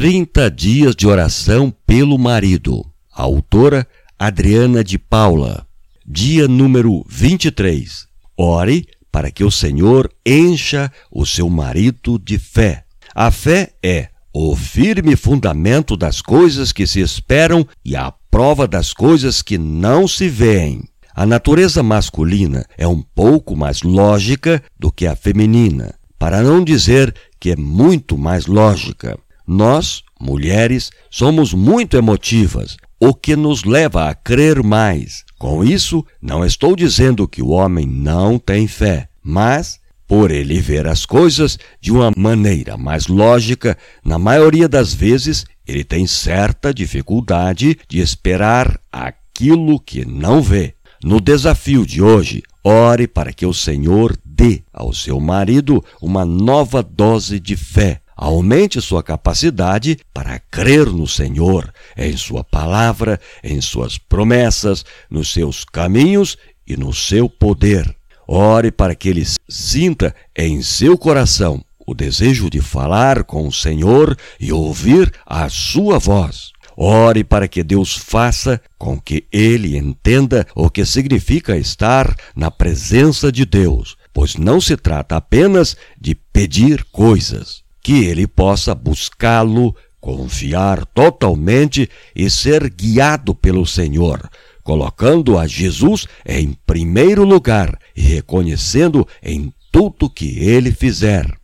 30 dias de oração pelo marido. A autora Adriana de Paula. Dia número 23. Ore para que o Senhor encha o seu marido de fé. A fé é o firme fundamento das coisas que se esperam e a prova das coisas que não se veem. A natureza masculina é um pouco mais lógica do que a feminina, para não dizer que é muito mais lógica. Nós, mulheres, somos muito emotivas, o que nos leva a crer mais. Com isso, não estou dizendo que o homem não tem fé, mas por ele ver as coisas de uma maneira mais lógica, na maioria das vezes ele tem certa dificuldade de esperar aquilo que não vê. No desafio de hoje, ore para que o Senhor dê ao seu marido uma nova dose de fé, Aumente sua capacidade para crer no Senhor, em Sua palavra, em Suas promessas, nos seus caminhos e no seu poder. Ore para que ele sinta em seu coração o desejo de falar com o Senhor e ouvir a sua voz. Ore para que Deus faça com que ele entenda o que significa estar na presença de Deus, pois não se trata apenas de pedir coisas que ele possa buscá-lo, confiar totalmente e ser guiado pelo Senhor, colocando a Jesus em primeiro lugar e reconhecendo em tudo que ele fizer.